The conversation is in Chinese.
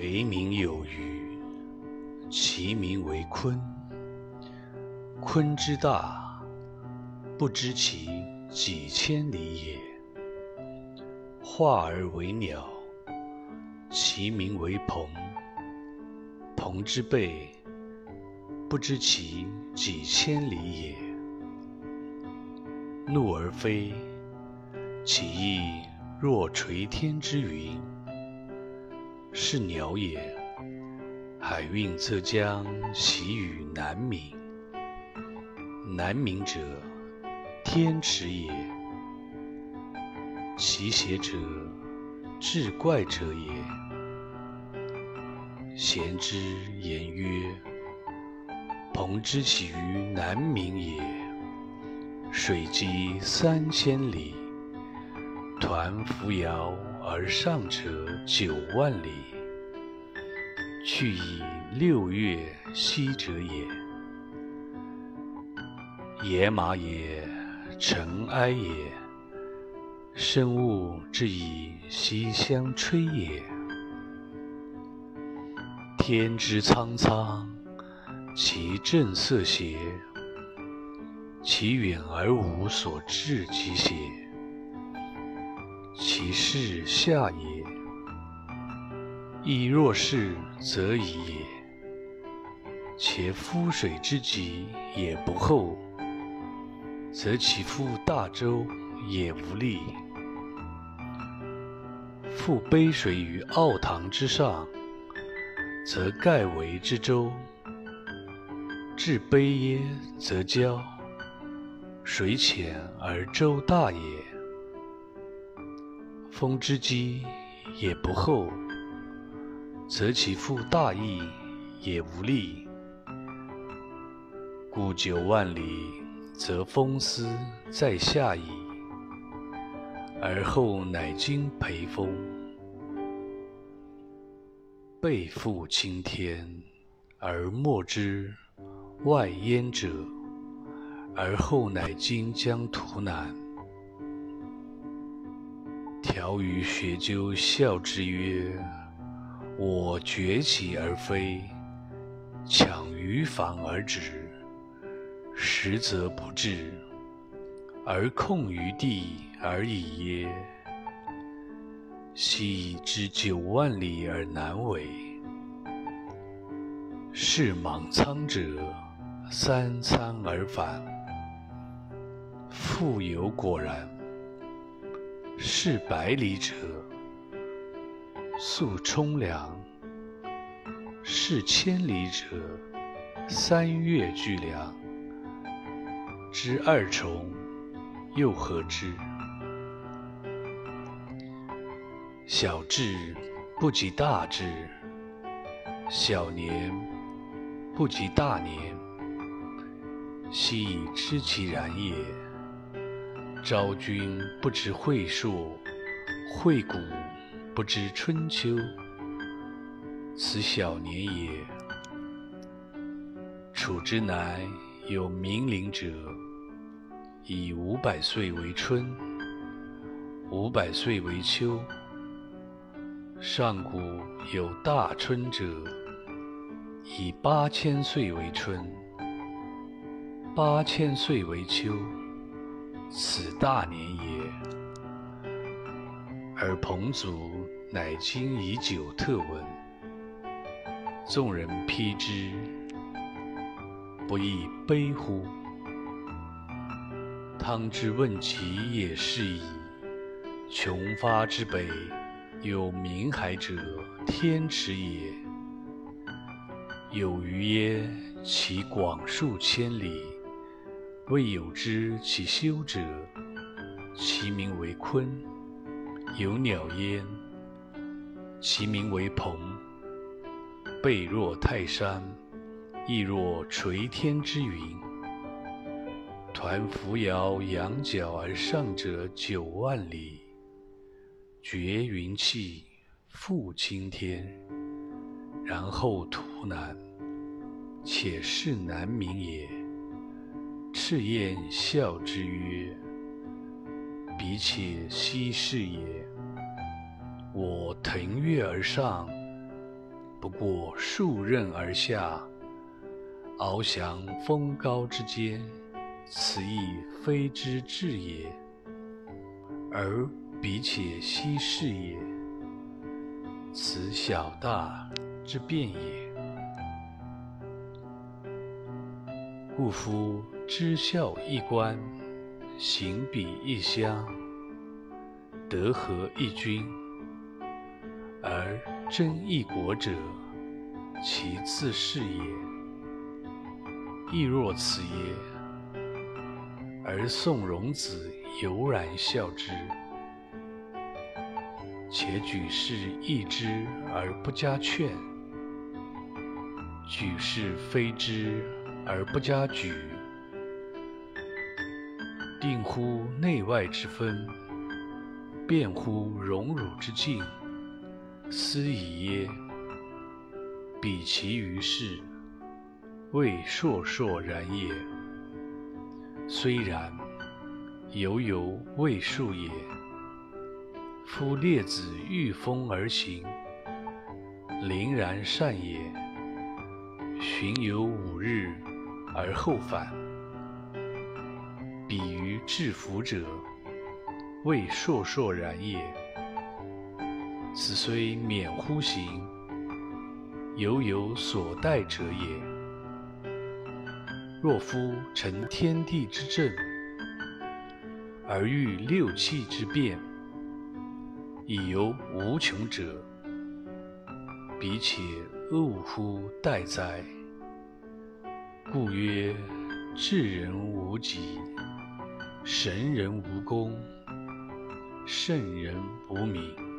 北冥有鱼，其名为鲲。鲲之大，不知其几千里也。化而为鸟，其名为鹏。鹏之背，不知其几千里也。怒而飞，其翼若垂天之云。是鸟也，海运则将徙于南冥。南冥者，天池也。其邪者，志怪者也。贤之言曰：“鹏之起于南冥也，水击三千里，抟扶摇而上者九万里，去以六月息者也。野马也，尘埃也，生物之以息相吹也。天之苍苍，其正色邪？其远而无所至其邪？其势下也。亦若是，则已也。且夫水之极也不厚，则其覆大舟也无力。复杯水于奥堂之上，则盖为之舟。至杯耶，则交。水浅而舟大也。风之积也不厚，则其覆大翼也无力。故九万里，则风思在下矣，而后乃经培风。背负青天而莫之外焉者，而后乃经将图南。条鱼学究笑之曰：“我崛起而飞，抢鱼反而止。”实则不至，而控于地而已耶？昔以之九万里而难为。是莽苍者，三餐而返。复有果然。是百里者，速冲凉。是千里者，三月俱凉。知二重，又何知？小智不及大智，小年不及大年。昔已知其然也。昭君不知晦朔，惠谷不知春秋。此小年也。楚之南。有冥灵者，以五百岁为春，五百岁为秋。上古有大春者，以八千岁为春，八千岁为秋。此大年也。而彭祖乃今以久特闻，众人披之。不亦悲乎？汤之问疾也是矣。穷发之北，有冥海者，天池也。有鱼耶？其广数千里，未有知其修者。其名为鲲。有鸟焉？其名为鹏。背若泰山。翼若垂天之云，抟扶摇，羊角而上者九万里，绝云气，覆青天，然后图南。且是南冥也。赤焰笑之曰：“彼且奚是也？我腾跃而上，不过数仞而下，翱翔风高之间，此亦非之至也，而彼且奚是也？此小大之变也。故夫知孝一官，行比一乡，德合一君，而争一国者，其自是也。亦若此也，而宋荣子犹然笑之。且举世异之而不加劝，举世非之而不加沮，定乎内外之分，辨乎荣辱之境，斯已耶？彼其于世，未硕硕然也。虽然，犹犹未数也。夫列子御风而行，凛然善也。巡游五日而后返，比于至福者，未硕硕然也。此虽免乎行，犹有所待者也。若夫承天地之正，而欲六气之变，以犹无穷者，彼且恶乎待哉？故曰：智人无己，神人无功，圣人无名。